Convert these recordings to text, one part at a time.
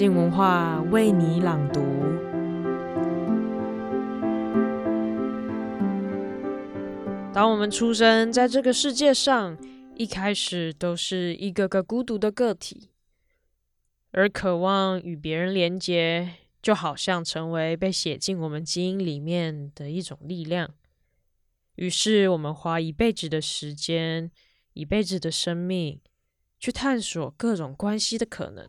静文化为你朗读。当我们出生在这个世界上，一开始都是一个个孤独的个体，而渴望与别人连接，就好像成为被写进我们基因里面的一种力量。于是，我们花一辈子的时间，一辈子的生命，去探索各种关系的可能。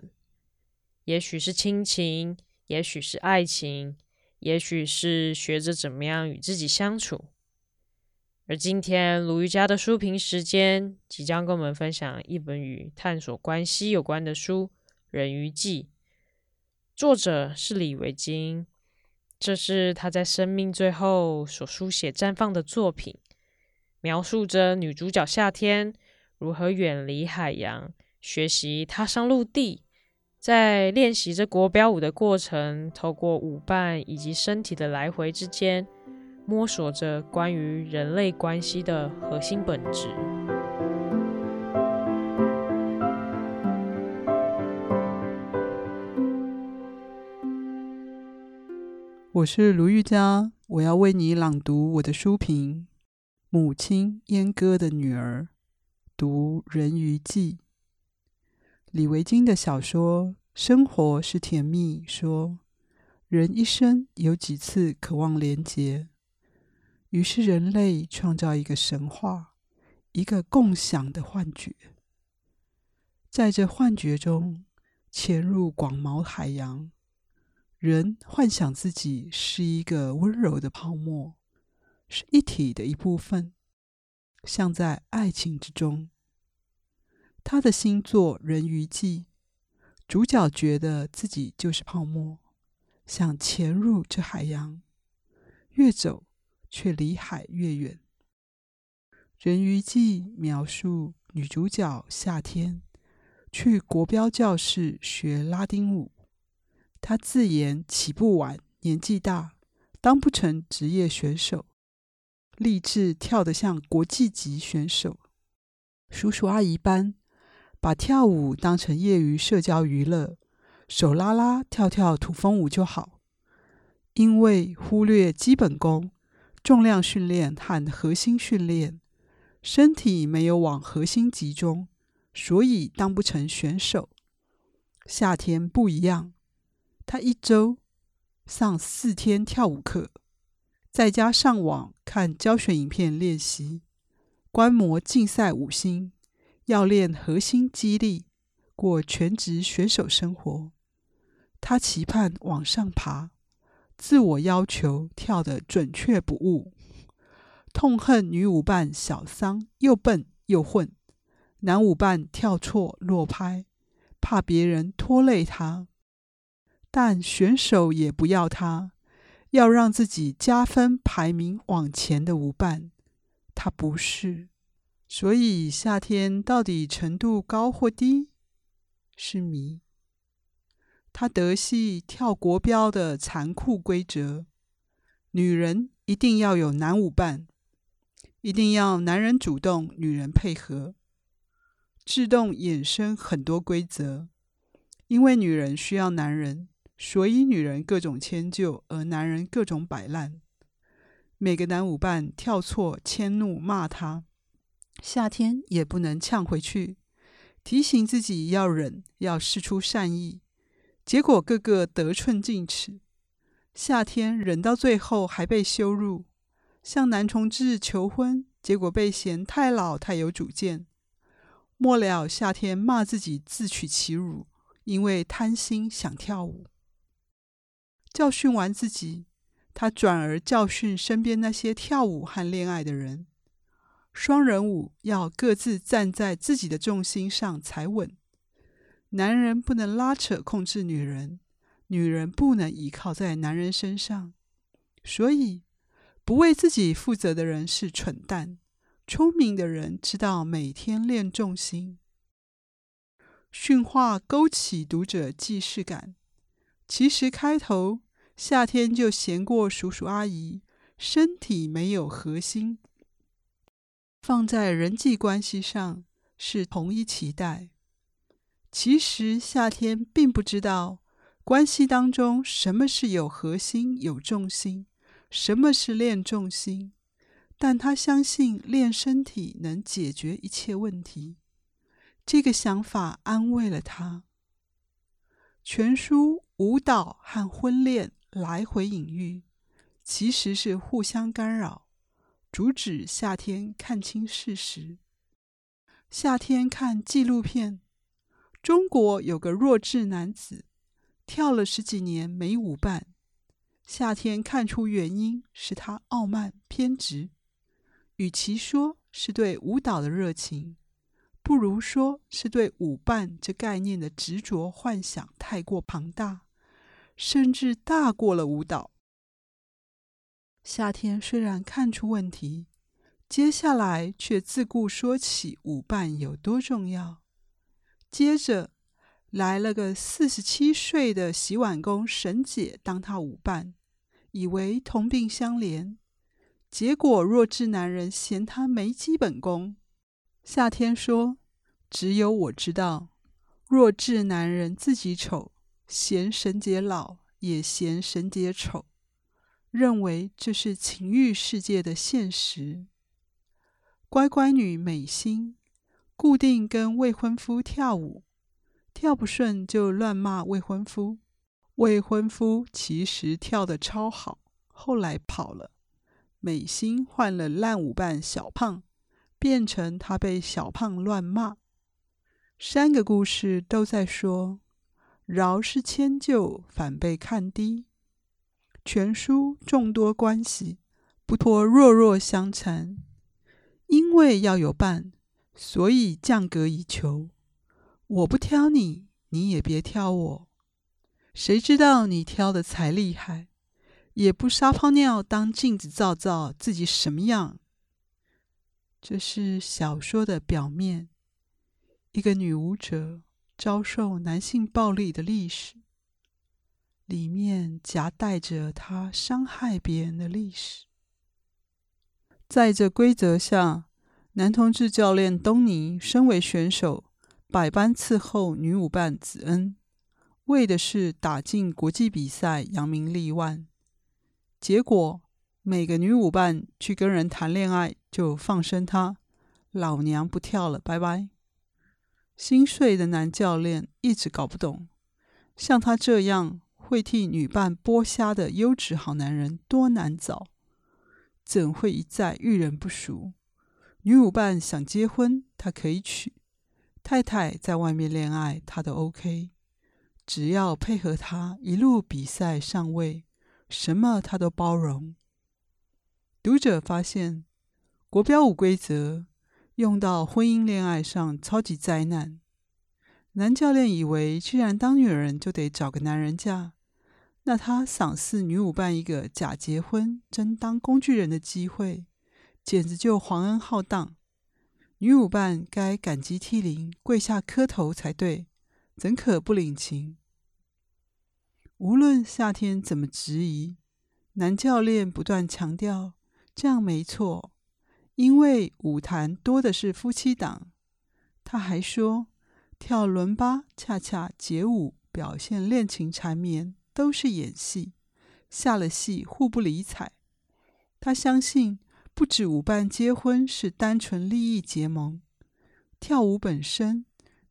也许是亲情，也许是爱情，也许是学着怎么样与自己相处。而今天，卢瑜伽的书评时间即将跟我们分享一本与探索关系有关的书《人鱼记》，作者是李维京。这是他在生命最后所书写绽放的作品，描述着女主角夏天如何远离海洋，学习踏上陆地，在练习着国标舞的过程，透过舞伴以及身体的来回之间，摸索着关于人类关系的核心本质。我是卢玉佳，我要为你朗读我的书评《母亲阉割的女儿》，读《人鱼记》。李维京的小说《生活是甜蜜》说，人一生有几次渴望连结，于是人类创造一个神话，一个共享的幻觉，在这幻觉中潜入广袤海洋。人幻想自己是一个温柔的泡沫，是一体的一部分，像在爱情之中。他的新作《人鱼记》，主角觉得自己就是泡沫，想潜入这海洋，越走却离海越远。《人鱼记》描述女主角夏天去国标教室学拉丁舞。她自言起步晚，年纪大，当不成职业选手，立志跳得像国际级选手。叔叔阿姨班把跳舞当成业余社交娱乐，手拉拉跳跳土风舞就好。因为忽略基本功、重量训练和核心训练，身体没有往核心集中，所以当不成选手。夏天不一样。他一周上四天跳舞课，在家上网看教学影片练习，观摩竞赛舞星，要练核心肌力，过全职选手生活。他期盼往上爬，自我要求跳得准确不误，痛恨女舞伴小桑又笨又混，男舞伴跳错落拍，怕别人拖累他。但选手也不要他，要让自己加分排名往前的舞伴，他不是。所以夏天到底程度高或低，是谜。他德系跳国标的残酷规则：女人一定要有男舞伴，一定要男人主动，女人配合，自动衍生很多规则，因为女人需要男人。所以，女人各种迁就，而男人各种摆烂。每个男舞伴跳错，迁怒骂他，夏天也不能呛回去，提醒自己要忍，要释出善意。结果个个得寸进尺，夏天忍到最后还被羞辱，向男同志求婚，结果被嫌太老太有主见。末了，夏天骂自己自取其辱，因为贪心想跳舞。教训完自己，他转而教训身边那些跳舞和恋爱的人。双人舞要各自站在自己的重心上才稳。男人不能拉扯控制女人，女人不能依靠在男人身上。所以，不为自己负责的人是蠢蛋。聪明的人知道每天练重心。训话勾起读者既视感。其实开头夏天就嫌过叔叔阿姨，身体没有核心，放在人际关系上是同一期待。其实夏天并不知道关系当中，什么是有核心、有重心，什么是练重心。但他相信练身体能解决一切问题，这个想法安慰了他。全书舞蹈和婚恋来回隐喻，其实是互相干扰，主旨夏天看清事实。夏天看纪录片，中国有个弱智男子，跳了十几年没舞伴。夏天看出原因是他傲慢偏执。与其说是对舞蹈的热情，不如说是对舞伴这概念的执着幻想太过庞大，甚至大过了舞蹈。夏天虽然看出问题，接下来却自顾说起舞伴有多重要。接着来了个四十七岁的洗碗工沈姐当他舞伴，以为同病相怜。结果弱智男人嫌他没基本功。夏天说：“只有我知道，弱智男人自己丑，嫌沈姐老，也嫌沈姐丑，认为这是情欲世界的现实。”乖乖女美心固定跟未婚夫跳舞，跳不顺就乱骂未婚夫。未婚夫其实跳得超好，后来跑了。美心换了烂舞伴小胖，变成他被小胖乱骂。三个故事都在说，饶是迁就，反被看低。全书众多关系，不脱弱弱相残。因为要有伴，所以降格以求。我不挑你，你也别挑我。谁知道你挑的才厉害？也不撒泡尿当镜子照照自己什么样。这是小说的表面，一个女舞者遭受男性暴力的历史，里面夹带着他伤害别人的历史。在这规则下，男同志教练东尼身为选手，百般伺候女舞伴子恩，为的是打进国际比赛，扬名立万。结果，每个女舞伴去跟人谈恋爱，就放生他，老娘不跳了，拜拜。心碎的男教练一直搞不懂，像他这样会替女伴剥虾的优质好男人多难找，怎会一再遇人不淑？女舞伴想结婚，他可以娶；太太在外面恋爱，他都 OK，只要配合他一路比赛上位。什么他都包容。读者发现，国标舞规则用到婚姻恋爱上超级灾难。男教练以为，既然当女人就得找个男人嫁，那他赏赐女舞伴一个假结婚真当工具人的机会，简直就皇恩浩荡。女舞伴该感激涕零，跪下磕头才对，怎可不领情？无论夏天怎么质疑，男教练不断强调这样没错，因为舞坛多的是夫妻档。他还说，跳伦巴、恰恰、街舞表现恋情缠绵都是演戏，下了戏互不理睬。他相信，不止舞伴结婚是单纯利益结盟，跳舞本身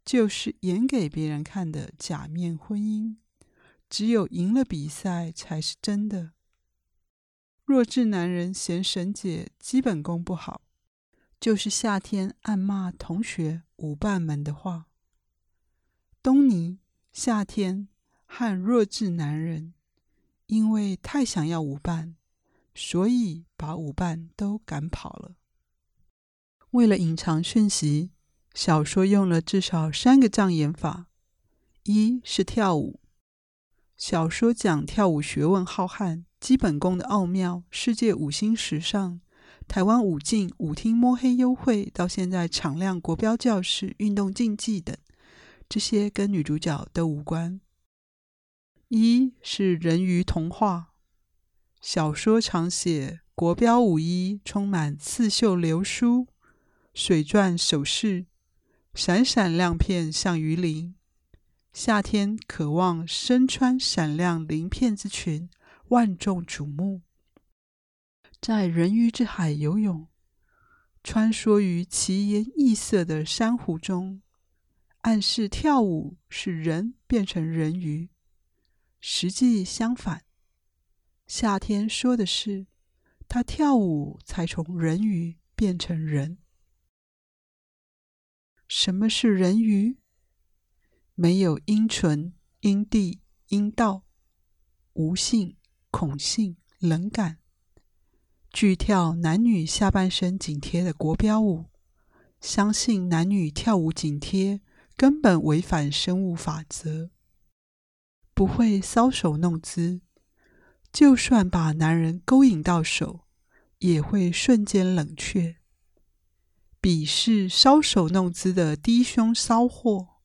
就是演给别人看的假面婚姻。只有赢了比赛才是真的。弱智男人嫌沈姐基本功不好，就是夏天暗骂同学舞伴们的话。东尼、夏天和弱智男人因为太想要舞伴，所以把舞伴都赶跑了。为了隐藏讯息，小说用了至少三个障眼法：一是跳舞。小说讲跳舞学问浩瀚，基本功的奥妙，世界五星时尚，台湾舞竞舞厅摸黑优惠，到现在敞亮国标教室、运动竞技等，这些跟女主角都无关。一是人鱼童话，小说常写国标舞衣充满刺绣流苏，水钻首饰闪闪亮片像鱼鳞。夏天渴望身穿闪亮鳞片之裙，万众瞩目，在人鱼之海游泳，穿梭于奇颜异色的珊瑚中，暗示跳舞使人变成人鱼。实际相反，夏天说的是，他跳舞才从人鱼变成人。什么是人鱼？没有阴唇、阴蒂、阴道，无性、恐性、冷感，拒跳男女下半身紧贴的国标舞，相信男女跳舞紧贴根本违反生物法则。不会搔首弄姿，就算把男人勾引到手，也会瞬间冷却。鄙视搔首弄姿的低胸骚货，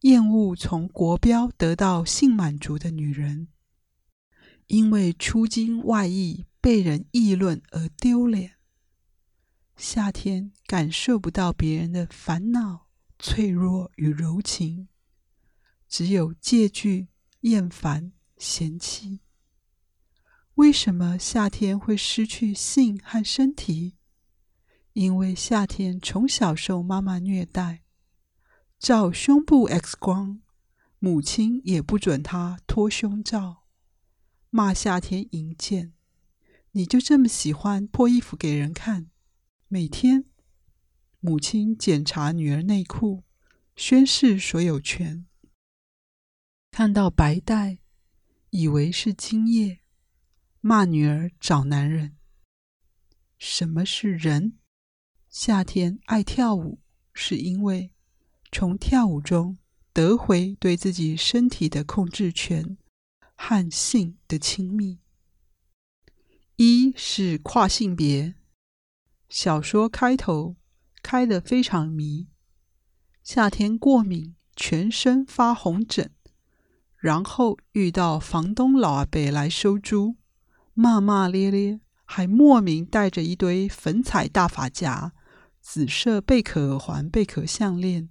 厌恶从国标得到性满足的女人，因为出经外溢被人议论而丢脸。夏天感受不到别人的烦恼、脆弱与柔情。只有借据、厌烦、嫌弃。为什么夏天会失去性和身体？因为夏天从小受妈妈虐待，照胸部 X 光，母亲也不准他脱胸罩，骂夏天淫贱。你就这么喜欢脱衣服给人看？每天，母亲检查女儿内裤，宣示所有权。看到白带，以为是精液，骂女儿找男人。什么是人？夏天爱跳舞，是因为从跳舞中得回对自己身体的控制权和性的亲密。一是跨性别，小说开头开得非常迷，夏天过敏，全身发红疹。然后遇到房东老阿伯来收租，骂骂咧咧，还莫名带着一堆粉彩大发夹、紫色贝壳耳环、贝壳项链、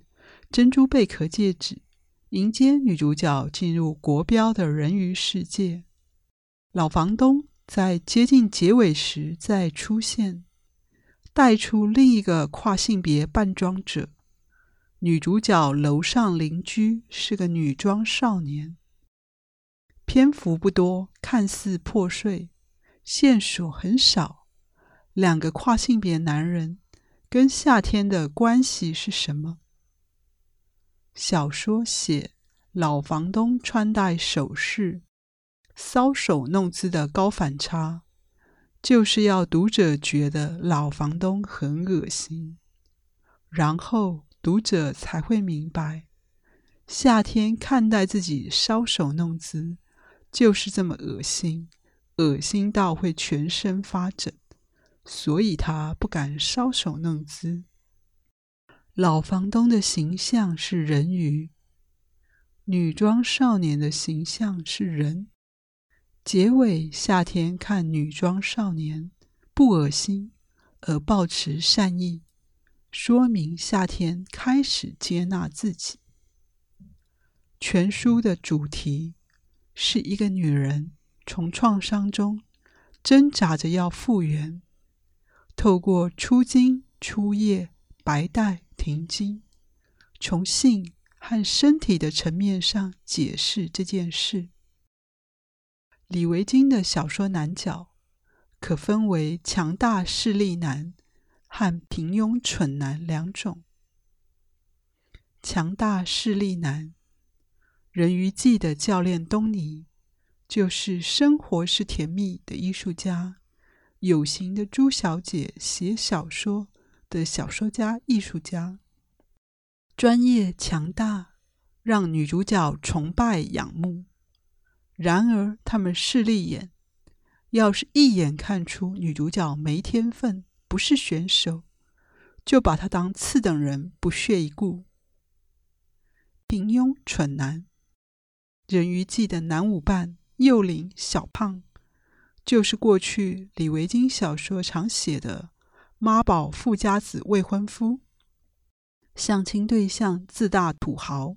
珍珠贝壳戒指，迎接女主角进入国标的人鱼世界。老房东在接近结尾时再出现，带出另一个跨性别扮装者。女主角楼上邻居是个女装少年。篇幅不多，看似破碎，线索很少。两个跨性别男人跟夏天的关系是什么？小说写老房东穿戴首饰、搔首弄姿的高反差，就是要读者觉得老房东很恶心，然后读者才会明白，夏天看待自己搔首弄姿。就是这么恶心，恶心到会全身发疹，所以他不敢搔首弄姿。老房东的形象是人鱼，女装少年的形象是人。结尾夏天看女装少年不恶心，而抱持善意，说明夏天开始接纳自己。全书的主题。是一个女人从创伤中挣扎着要复原，透过出经、出液、白带、停经，从性和身体的层面上解释这件事。李维京的小说男角可分为强大势力男和平庸蠢男两种。强大势力男。人鱼记的教练东尼，就是生活是甜蜜的艺术家，有型的朱小姐写小说的小说家艺术家，专业强大，让女主角崇拜仰慕。然而他们势利眼，要是一眼看出女主角没天分，不是选手，就把她当次等人，不屑一顾。平庸蠢男。人鱼记的男舞伴幼龄小胖，就是过去李维京小说常写的妈宝富家子未婚夫，相亲对象自大土豪，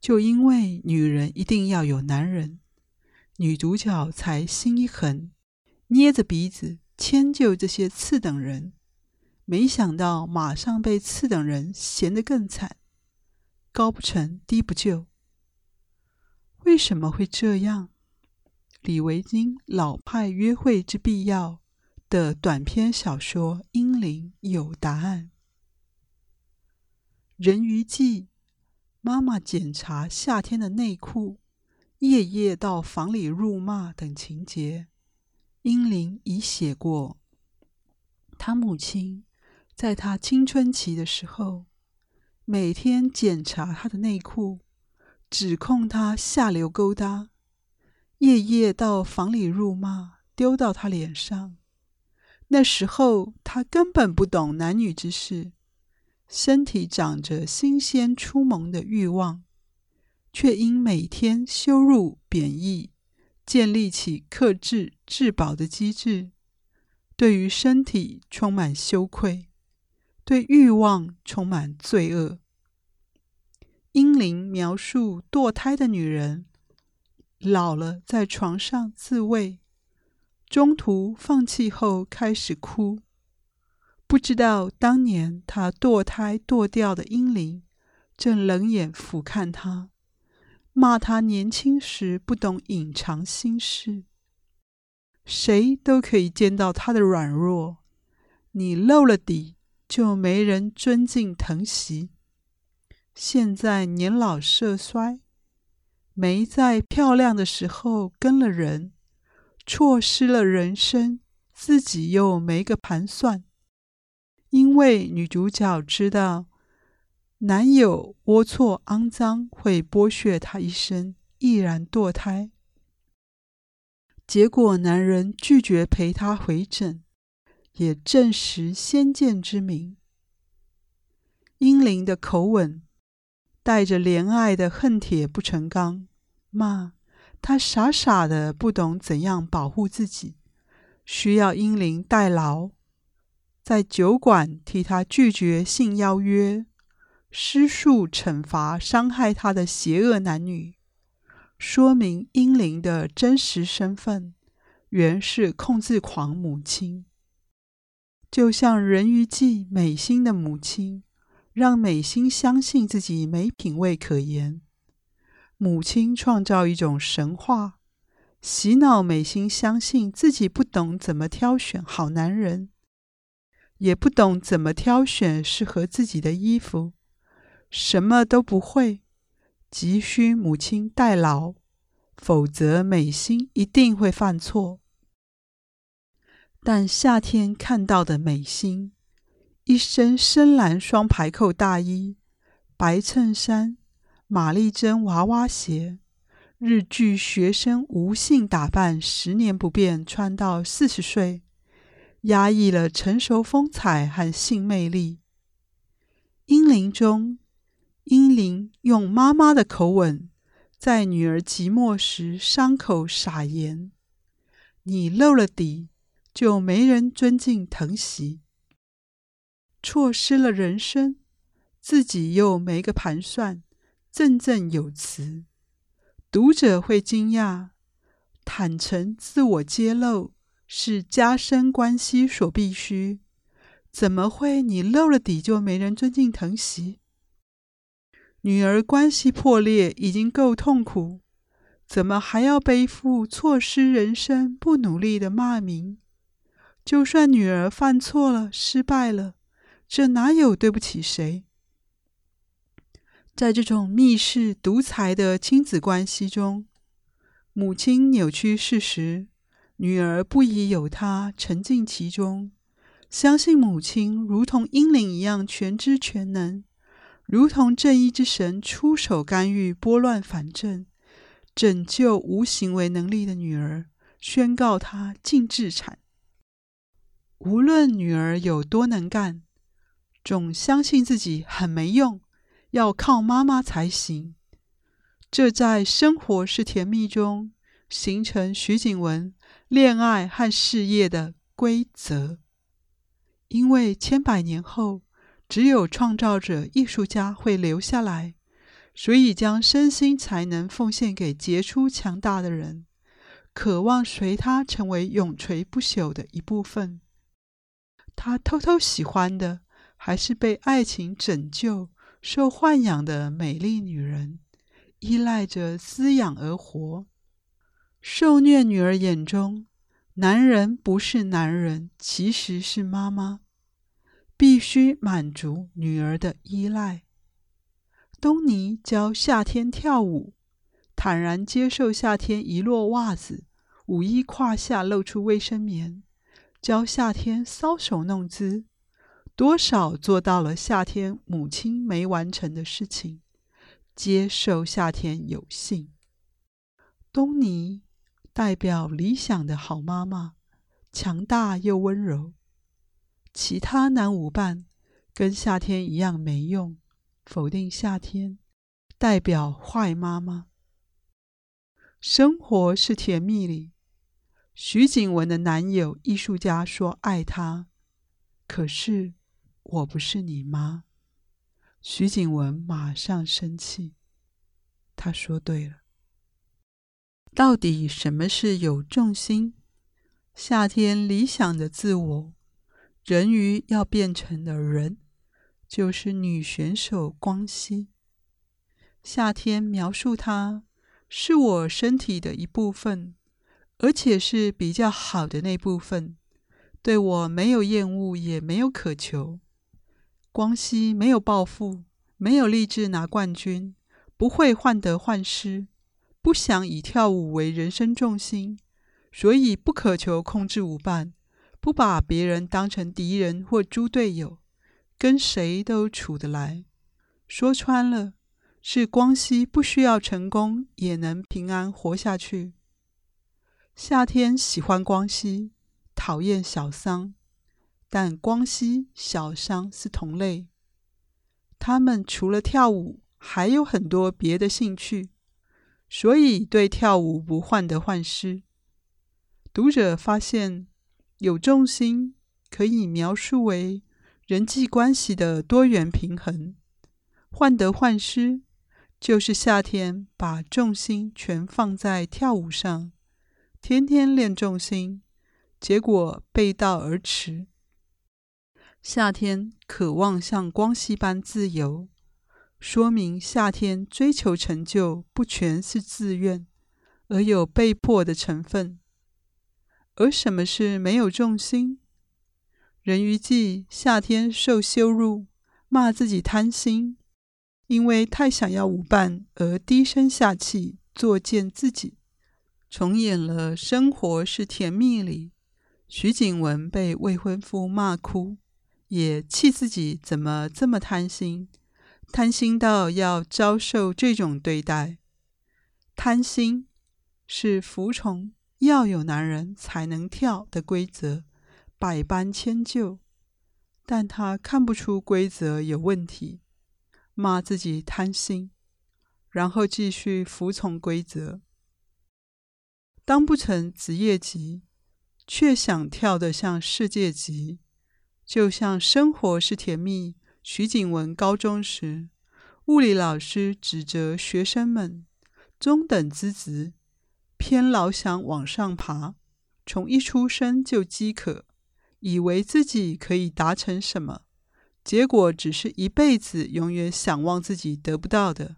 就因为女人一定要有男人，女主角才心一横，捏着鼻子迁就这些次等人。没想到马上被次等人嫌得更惨，高不成低不就。为什么会这样？李维京《老派约会之必要》的短篇小说《英灵》有答案。人鱼记，妈妈检查夏天的内裤，夜夜到房里辱骂等情节，英灵已写过。他母亲在他青春期的时候，每天检查他的内裤。指控他下流勾搭，夜夜到房里辱骂，丢到他脸上。那时候他根本不懂男女之事，身体长着新鲜出萌的欲望，却因每天羞辱贬义，建立起克制自保的机制，对于身体充满羞愧，对欲望充满罪恶。英灵描述堕胎的女人，老了在床上自慰，中途放弃后开始哭。不知道当年她堕胎堕掉的英灵，正冷眼俯瞰她，骂她年轻时不懂隐藏心事。谁都可以见到她的软弱，你露了底，就没人尊敬疼惜。现在年老色衰，没在漂亮的时候跟了人，错失了人生，自己又没个盘算。因为女主角知道男友龌龊肮脏会剥削她一生，毅然堕胎。结果男人拒绝陪她回诊，也证实先见之明。英灵的口吻。带着怜爱的恨铁不成钢，骂他傻傻的不懂怎样保护自己，需要英灵代劳，在酒馆替他拒绝性邀约，施术惩罚伤害他的邪恶男女，说明英灵的真实身份原是控制狂母亲，就像人鱼记美心的母亲。让美心相信自己没品味可言，母亲创造一种神话，洗脑美心相信自己不懂怎么挑选好男人，也不懂怎么挑选适合自己的衣服，什么都不会，急需母亲代劳，否则美心一定会犯错。但夏天看到的美心。一身深蓝双排扣大衣，白衬衫，玛丽珍娃娃鞋，日剧学生无性打扮，十年不变，穿到四十岁，压抑了成熟风采和性魅力。英灵中，英灵用妈妈的口吻，在女儿寂寞时伤口撒盐：“你露了底，就没人尊敬疼惜。”错失了人生，自己又没个盘算，振振有词。读者会惊讶，坦诚自我揭露是加深关系所必须，怎么会你露了底就没人尊敬疼惜？女儿关系破裂已经够痛苦，怎么还要背负错失人生、不努力的骂名？就算女儿犯错了、失败了。这哪有对不起谁？在这种密室独裁的亲子关系中，母亲扭曲事实，女儿不疑有他，沉浸其中，相信母亲如同英灵一样全知全能，如同正义之神出手干预，拨乱反正，拯救无行为能力的女儿，宣告她净治产。无论女儿有多能干。总相信自己很没用，要靠妈妈才行。这在生活是甜蜜中形成徐景文恋爱和事业的规则。因为千百年后，只有创造者艺术家会留下来，所以将身心才能奉献给杰出强大的人，渴望随他成为永垂不朽的一部分。他偷偷喜欢的还是被爱情拯救、受豢养的美丽女人，依赖着滋养而活。受虐女儿眼中，男人不是男人，其实是妈妈，必须满足女儿的依赖。东尼教夏天跳舞，坦然接受夏天遗落袜子，舞衣胯下露出卫生棉，教夏天搔首弄姿，多少做到了夏天母亲没完成的事情，接受夏天有幸。东尼代表理想的好妈妈，强大又温柔。其他男舞伴跟夏天一样没用。否定夏天，代表坏妈妈。生活是甜蜜里，徐景文的男友艺术家说爱她，可是我不是你妈。徐景文马上生气，他说对了。到底什么是有重心？夏天理想的自我，人鱼要变成的人。就是女选手光熙。夏天描述她，是我身体的一部分，而且是比较好的那部分。对我没有厌恶，也没有渴求。光熙没有抱负，没有立志拿冠军，不会患得患失，不想以跳舞为人生重心，所以不渴求控制舞伴，不把别人当成敌人或猪队友。跟谁都处得来，说穿了是光熙不需要成功也能平安活下去。夏天喜欢光熙，讨厌小桑，但光熙、小桑是同类。他们除了跳舞，还有很多别的兴趣，所以对跳舞不患得患失。读者发现，有重心可以描述为。人际关系的多元平衡，患得患失，就是夏天把重心全放在跳舞上，天天练重心，结果背道而驰。夏天渴望像光熙般自由，说明夏天追求成就不全是自愿，而有被迫的成分。而什么是没有重心？人鱼记夏天受羞辱，骂自己贪心，因为太想要舞伴而低声下气作践自己。重演了《生活是甜蜜》里，徐景文被未婚夫骂哭，也气自己怎么这么贪心，贪心到要遭受这种对待。贪心是服从要有男人才能跳的规则。百般迁就，但他看不出规则有问题，骂自己贪心，然后继续服从规则。当不成职业级，却想跳得像世界级，就像生活是甜蜜。徐景文高中时，物理老师指责学生们中等资质，偏老想往上爬，从一出生就饥渴。以为自己可以达成什么，结果只是一辈子永远想望自己得不到的，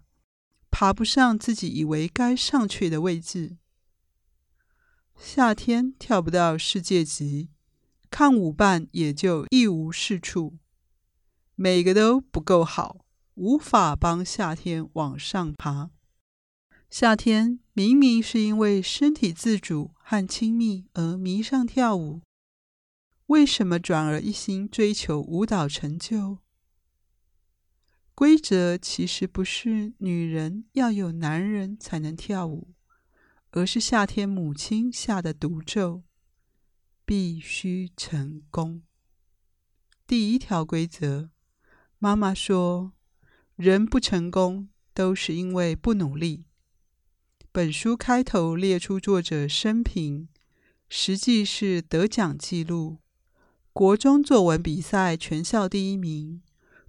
爬不上自己以为该上去的位置。夏天跳不到世界级，看舞伴也就一无是处，每个都不够好，无法帮夏天往上爬。夏天明明是因为身体自主和亲密而迷上跳舞。为什么转而一心追求舞蹈成就？规则其实不是女人要有男人才能跳舞，而是夏天母亲下的毒咒：必须成功。第一条规则，妈妈说：“人不成功都是因为不努力。”本书开头列出作者生平，实际是得奖记录。国中作文比赛全校第一名，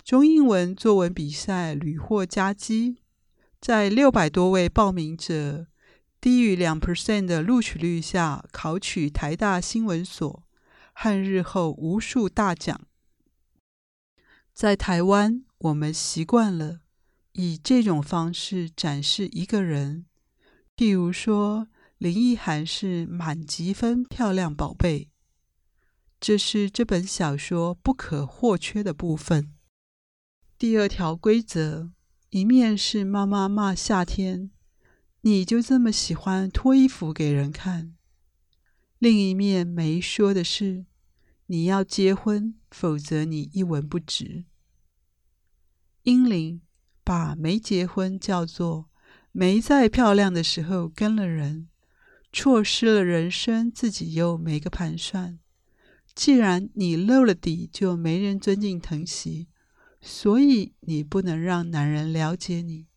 中英文作文比赛屡获佳绩，在六百多位报名者低于两 percent 的录取率下，考取台大新闻所和日后无数大奖。在台湾，我们习惯了以这种方式展示一个人，譬如说林奕含是满级分漂亮宝贝，这是这本小说不可或缺的部分。第二条规则，一面是妈妈骂夏天，你就这么喜欢脱衣服给人看；另一面没说的是，你要结婚，否则你一文不值。英灵把没结婚叫做没在漂亮的时候跟了人，错失了人生，自己又没个盘算。既然你露了底，就没人尊敬疼惜。所以你不能让男人了解你，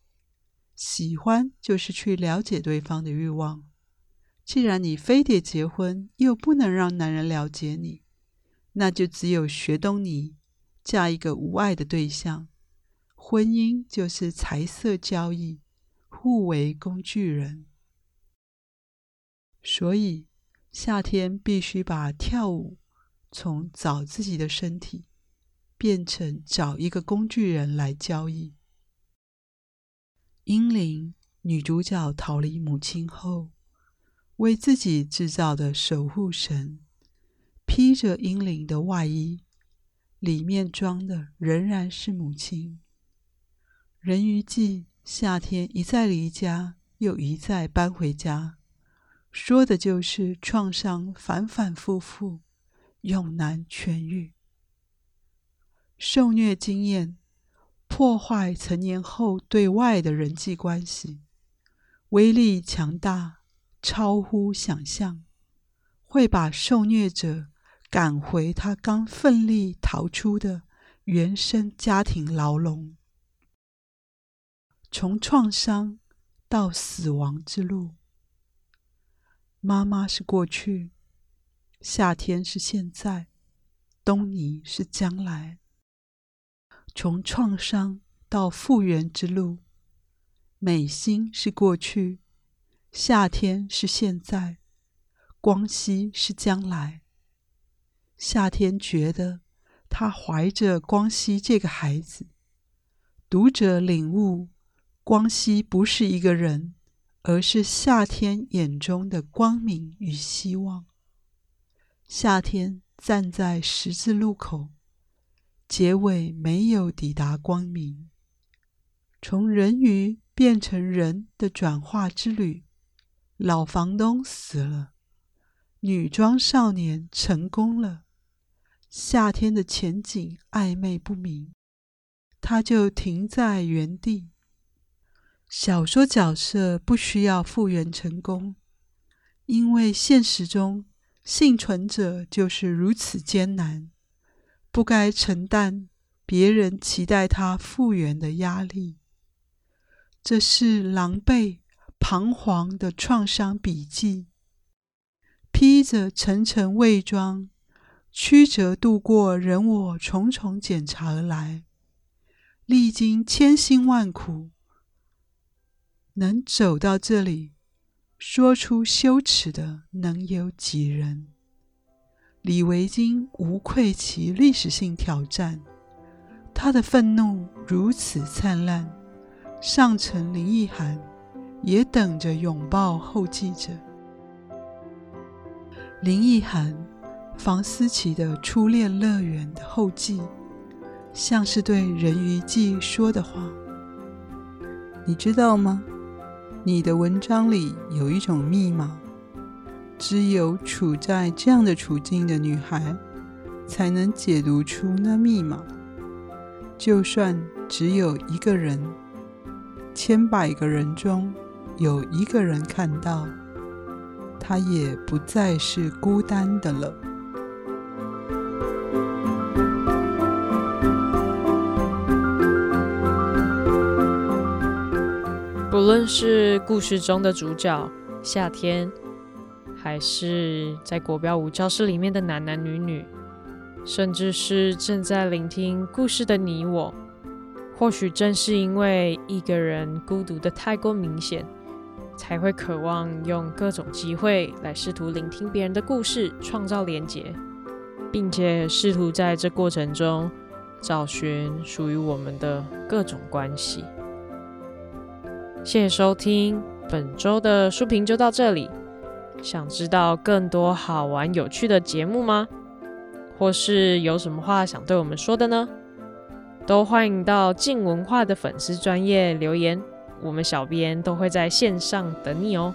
喜欢就是去了解对方的欲望。既然你非得结婚，又不能让男人了解你，那就只有学东尼，嫁一个无爱的对象。婚姻就是财色交易，互为工具人。所以夏天必须把跳舞从找自己的身体。变成找一个工具人来交易。英灵女主角逃离母亲后，为自己制造的守护神，披着英灵的外衣，里面装的仍然是母亲。人鱼记夏天一再离家，又一再搬回家，说的就是创伤反反复复，永难痊愈。受虐经验破坏成年后对外的人际关系，威力强大，超乎想象，会把受虐者赶回他刚奋力逃出的原生家庭牢笼。从创伤到死亡之路，妈妈是过去，夏天是现在，东尼是将来。从创伤到复原之路，美心是过去，夏天是现在，光熙是将来。夏天觉得他怀着光熙这个孩子，读者领悟光熙不是一个人，而是夏天眼中的光明与希望。夏天站在十字路口。结尾没有抵达光明，从人鱼变成人的转化之旅。老房东死了，女装少年成功了。夏天的前景暧昧不明，他就停在原地。小说角色不需要复原成功，因为现实中幸存者就是如此艰难。不该承担别人期待他复原的压力，这是狼狈、彷徨的创伤笔记。披着层层伪装，曲折度过人我重重检查而来，历经千辛万苦，能走到这里，说出羞耻的能有几人？李维京无愧其历史性挑战，他的愤怒如此灿烂，上层林奕含也等着拥抱后继者。林奕含，房思琪的初恋乐园的后记，像是对人鱼记说的话。你知道吗？你的文章里有一种密码。只有处在这样的处境的女孩，才能解读出那密码。就算只有一个人，千百个人中有一个人看到，她也不再是孤单的了。不论是故事中的主角夏天。还是在国标舞教室里面的男男女女，甚至是正在聆听故事的你我，或许正是因为一个人孤独的太过明显，才会渴望用各种机会来试图聆听别人的故事，创造连结，并且试图在这过程中找寻属于我们的各种关系。谢谢收听，本周的书评就到这里。想知道更多好玩有趣的节目吗？或是有什么话想对我们说的呢？都欢迎到静文化的粉丝专业留言，我们小编都会在线上等你哦。